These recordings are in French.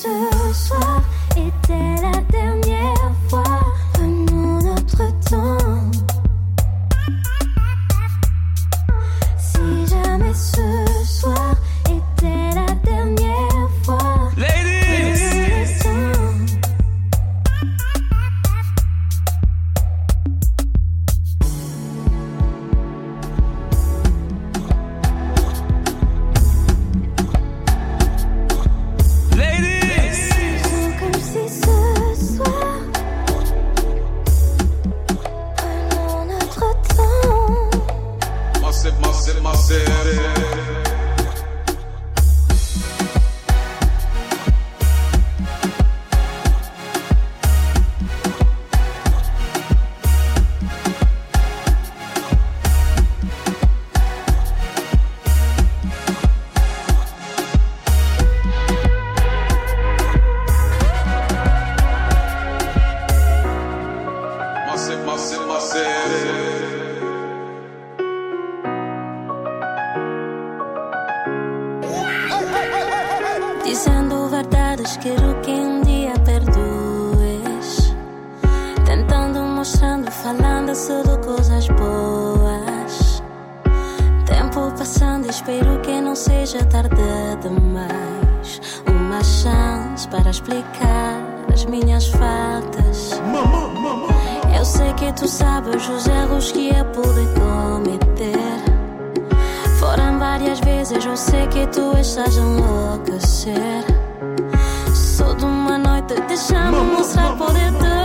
수 myself. passando. Espero que não seja tarde demais. Uma chance para explicar as minhas faltas. Eu sei que tu sabes os erros que eu pude cometer. Foram várias vezes, eu sei que tu estás a enlouquecer. Só de uma noite, deixa-me mostrar poder.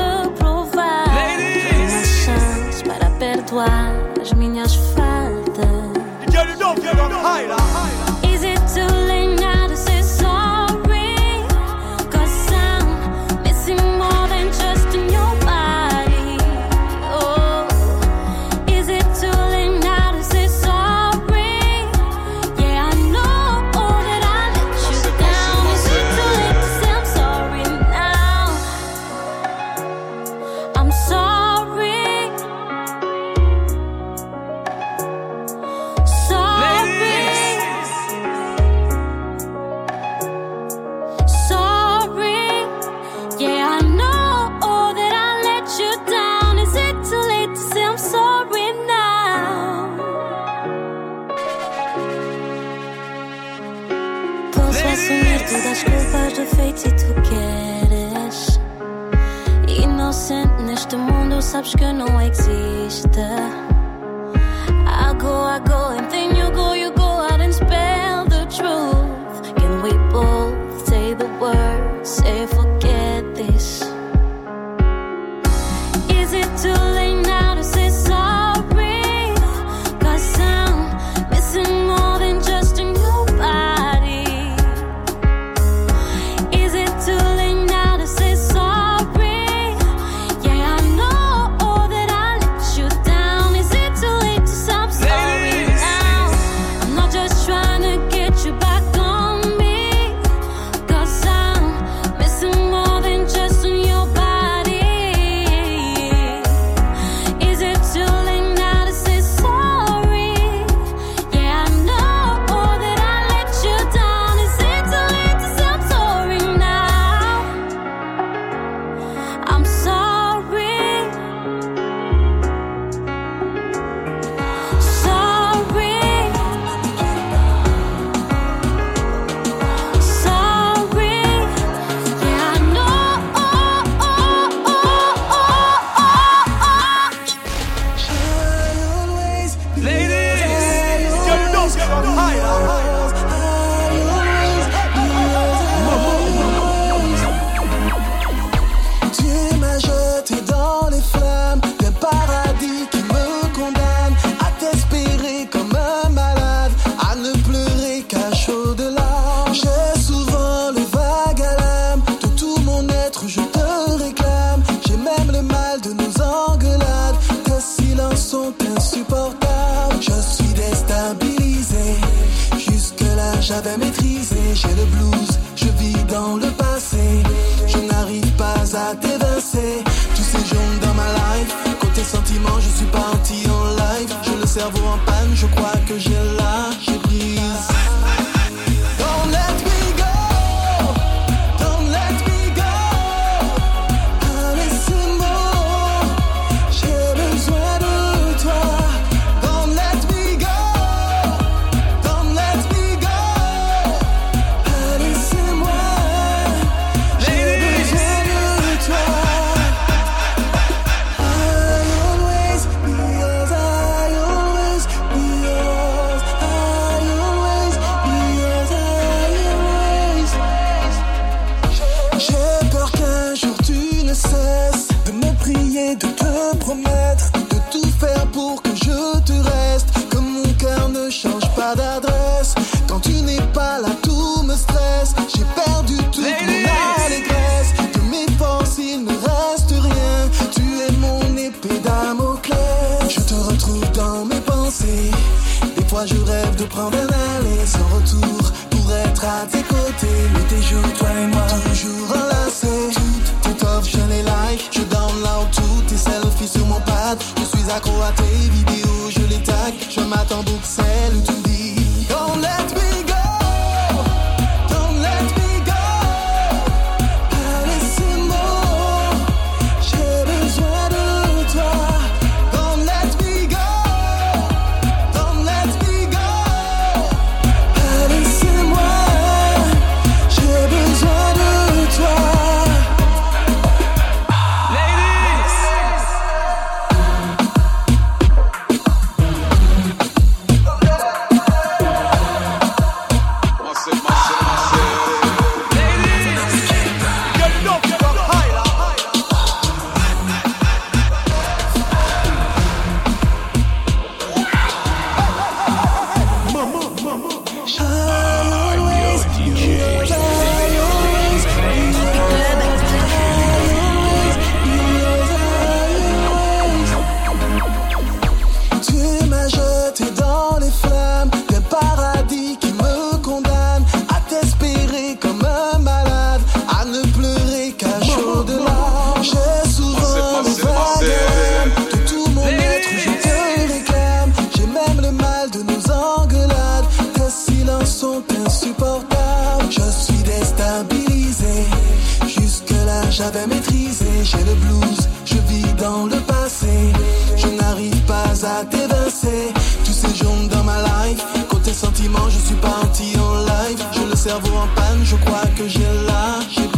assumir todas as culpas, do feito e tu queres. Inocente neste mundo, sabes que não existe. I go, I go, and then you go, you go out and spell the truth. Can we both say the word, say forgive? J'avais maîtrisé. J'ai le blues, je vis dans le passé. Je n'arrive pas à t'évincer. Tous ces jours dans ma life. Côté sentiment, je suis parti en live. J'ai le cerveau en panne, je crois que j'ai lâché prise. Sans retour pour être à tes côtés. Mais tes jours, toi et moi, toujours enlacés. Toutes tes offres, je les like. Je download toutes tes selfies sur mon pad. Je suis accro à tes vidéos, je les tag. Je m'attends pour celle à t'évincer. Tous ces jours dans ma life. Côté sentiment, je suis parti en live. J'ai le cerveau en panne, je crois que j'ai lâché prise.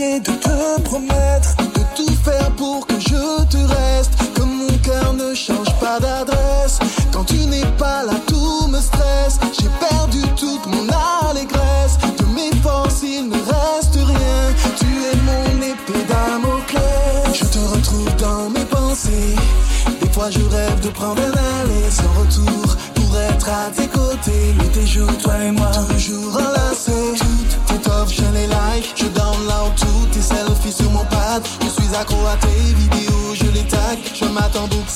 De te promettre, de tout faire pour que je te reste. Que mon cœur ne change pas d'adresse. Quand tu n'es pas là, tout me stresse. J'ai perdu toute mon allégresse. De mes forces, il ne reste rien. Tu es mon épée Damoclès. Je te retrouve dans mes pensées. Des fois, je rêve de prendre un aller sans retour pour être à tes côtés. Mais tes jours, toi et moi, toujours Accro à tes vidéos, je les tag. Je m'attends pour